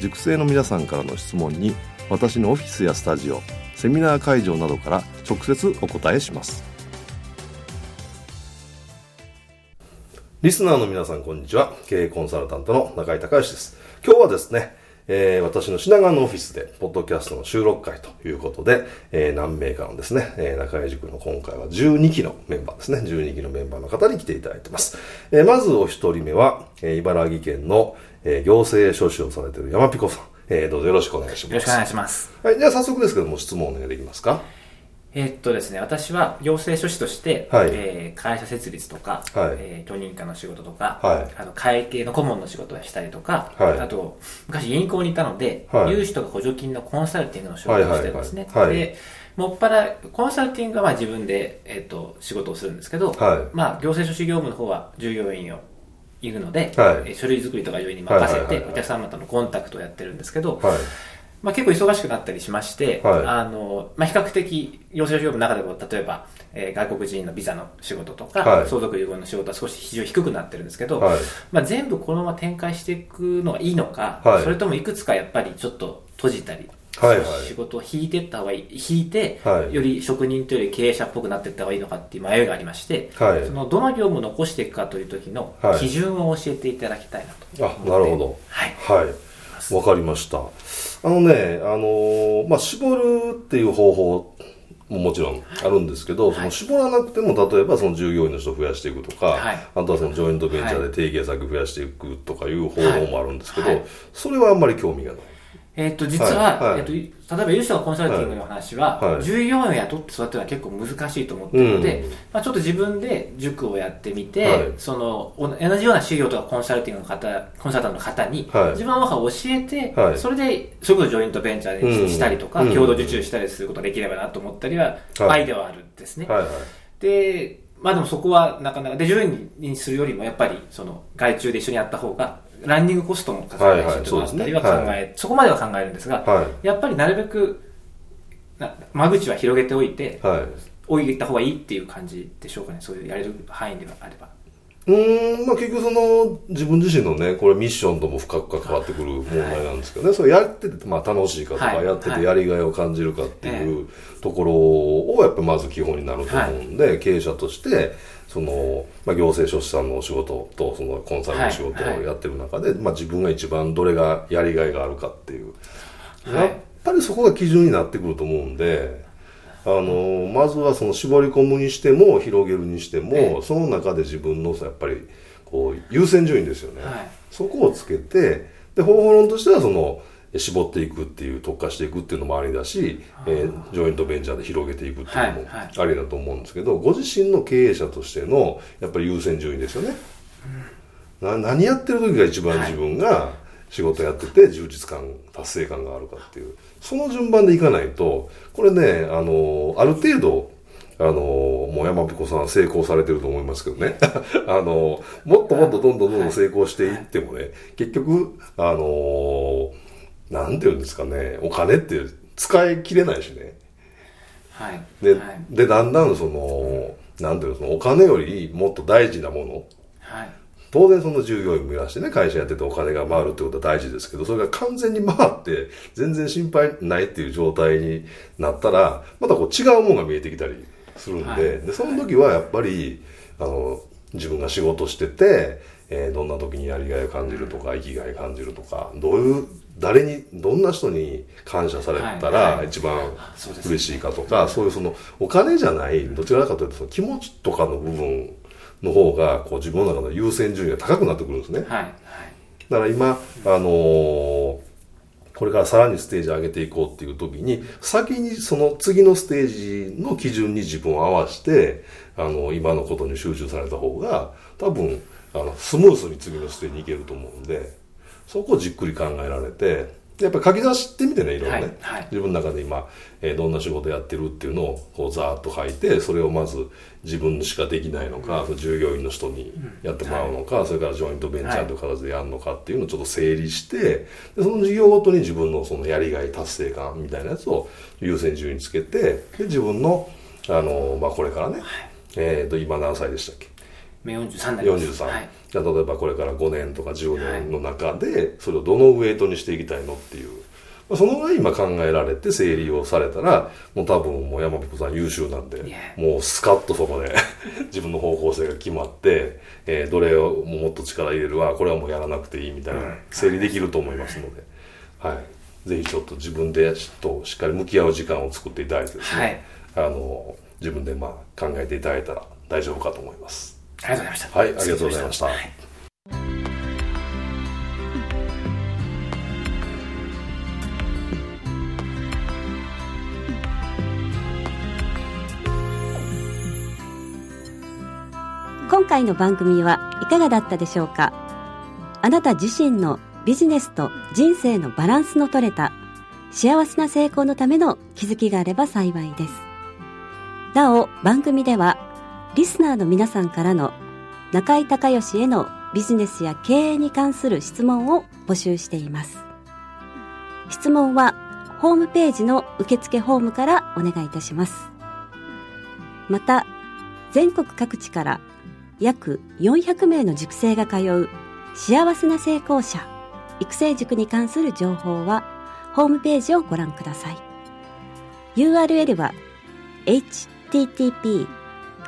塾生の皆さんからの質問に私のオフィスやスタジオセミナー会場などから直接お答えします。リスナーの皆さんこんにちは。経営コンサルタントの中井隆義です。今日はですねえー、私の品川のオフィスで、ポッドキャストの収録会ということで、えー、何名かのですね、えー、中井塾の今回は12期のメンバーですね、12期のメンバーの方に来ていただいてます。えー、まずお一人目は、えー、茨城県の、えー、行政書士をされている山ピコさん。えー、どうぞよろしくお願いします。よろしくお願いします。はい、じゃあ早速ですけども質問お願いできますか？えー、っとですね、私は行政書士として、はい、えー、会社設立とか、はい、えー、許認可の仕事とか、はい、あの会計の顧問の仕事をしたりとか、はい、あと、昔銀行にいたので、はい、融資とか補助金のコンサルティングの仕事をしてるんですね。で、もっぱら、コンサルティングはまあ自分で、えー、っと、仕事をするんですけど、はい、まあ、行政書士業務の方は従業員をいるので、はい、書類作りとか上に任せて、お客様とのコンタクトをやってるんですけど、はいまあ、結構忙しくなったりしまして、はい、あの、まあ、比較的、養成所業務の中でも、例えば、えー、外国人のビザの仕事とか、はい、相続遺言の仕事は少し非常に低くなってるんですけど、はい、まあ、全部このまま展開していくのがいいのか、それともいくつかやっぱりちょっと閉じたり、はいはい、仕事を引いていった方がいい、引いて、はい、より職人というより経営者っぽくなっていった方がいいのかっていう迷いがありまして、はい、そのどの業務を残していくかという時の基準を教えていただきたいなとあ、なるほど。はい。はい。わかりました。あのね、あのー、まあ、絞るっていう方法ももちろんあるんですけど、はい、その絞らなくても、例えばその従業員の人を増やしていくとか、はい、あとはそのジョイントベンチャーで提携先増やしていくとかいう方法もあるんですけど、はい、それはあんまり興味がない。えっ、と、実は、はいはい、えっ、と、例えば、優勝コンサルティングの話は、はい、従業員を雇って育てるのは結構難しいと思っているので、うん、まあ、ちょっと自分で塾をやってみて、その、同じような事業とかコンサルティングの方、コンサルタントの方に、自分の中を教えて、それで、それこそジョイントベンチャーにしたりとか、うん、共同受注したりすることができればなと思ったりは、アイデアはあるんですね。で、まあでもそこはなかなか、で、従業員にするよりもやっぱり、その、外注で一緒にやった方が、ランニングコストもかかるしとかあったりは考え、そこまでは考えるんですが、やっぱりなるべく間口は広げておいて、置い。た方がいいっていう感じでしょうかねそういうやれる範囲ではあれば。うんまあ、結局その自分自身のねこれミッションとも深く関わってくる問題なんですけどね、はい、それやってて、まあ、楽しいかとか、はい、やっててやりがいを感じるかっていうところをやっぱまず基本になると思うんで、はい、経営者としてその、まあ、行政書士さんのお仕事とそのコンサルの仕事をやってる中で、はいはい、まあ、自分が一番どれがやりがいがあるかっていう、はい、やっぱりそこが基準になってくると思うんで。あのまずはその絞り込むにしても広げるにしても、その中で自分のやっぱりこう優先順位ですよね、そこをつけてで方法論としてはその絞っていくっていう特化していくっていうのもありだし、えー、ジョイントベンチャーで広げていくっていうのもありだと思うんですけど、ご自身の経営者としてのやっぱり優先順位ですよね、な何やってる時が一番自分が仕事やってて充実感達成感があるかっていう。その順番でいかないとこれねあのある程度あの、もう山彦さん成功されてると思いますけどね。あの、もっともっとどんどんどんどん成功していってもね、結局、あのなんていうんですかね、お金って使い切れないしね。はい。で、はい、で、だんだんその、なんていうの、そのお金よりもっと大事なもの。はい。当然その従業員もいらしてね、会社やっててお金が回るってことは大事ですけど、それが完全に回って全然心配ないっていう状態になったら、またこう違うものが見えてきたりするんで、はい、で、その時はやっぱり、あの、自分が仕事してて、えー、どんな時にやりがいを感じるとか、生きがい感じるとか、どういう誰にどんな人に感謝されたら一番嬉しいかとか、そういうそのお金じゃないどちらかというとその気持ちとかの部分の方がこう自分の中の優先順位が高くなってくるんですね、だから今、あのー、これからさらにステージ上げていこうっていう時に先にその次のステージの基準に自分を合わせてあの今のことに集中された方が多分あのスムースに次のステージに行けると思うんでそこをじっくり考えられてやっぱり書き出してみてねいろいろね、はいはい、自分の中で今、えー、どんな仕事やってるっていうのをこうざーっと書いてそれをまず自分しかできないのか、うん、従業員の人にやってもらうのか、うん。はい、それからジョイントベンチャーという形でやるのかっていうのをちょっと整理してでその事業ごとに自分のそのやりがい達成感みたいなやつを優先順位につけてで自分の、あのまあ、これからね、えー、と今何歳でしたっけ？43になります43、はい、じゃあ例えばこれから5年とか10年の中でそれをどのウェイトにしていきたいのっていう、まあ、そのぐらい今考えられて整理をされたらもう多分もう山彦さん優秀なんでもうスカッとそこで 自分の方向性が決まって、えー、どれをもっと力入れるわこれはもうやらなくていいみたいな整理できると思いますので、はい、ぜひちょっと自分でとしっかり向き合う時間を作っていただいてですね、はい、あの自分でまあ考えていただいたら大丈夫かと思います。ありがとうございました。はい、ありがとうございました。はい今回の番組はいかがだったでしょうか？あなた自身のビジネスと人生のバランスの取れた幸せな成功のための気づきがあれば幸いです。なお、番組ではリスナーの皆さんからの中井隆義へのビジネスや経営に関する質問を募集しています。質問はホームページの受付ホームからお願いいたします。また、全国各地から約400名の塾生が通う幸せな成功者育成塾に関する情報はホームページをご覧ください。URL は http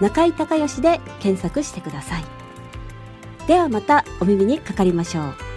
中井隆義で検索してください。ではまたお耳にかかりましょう。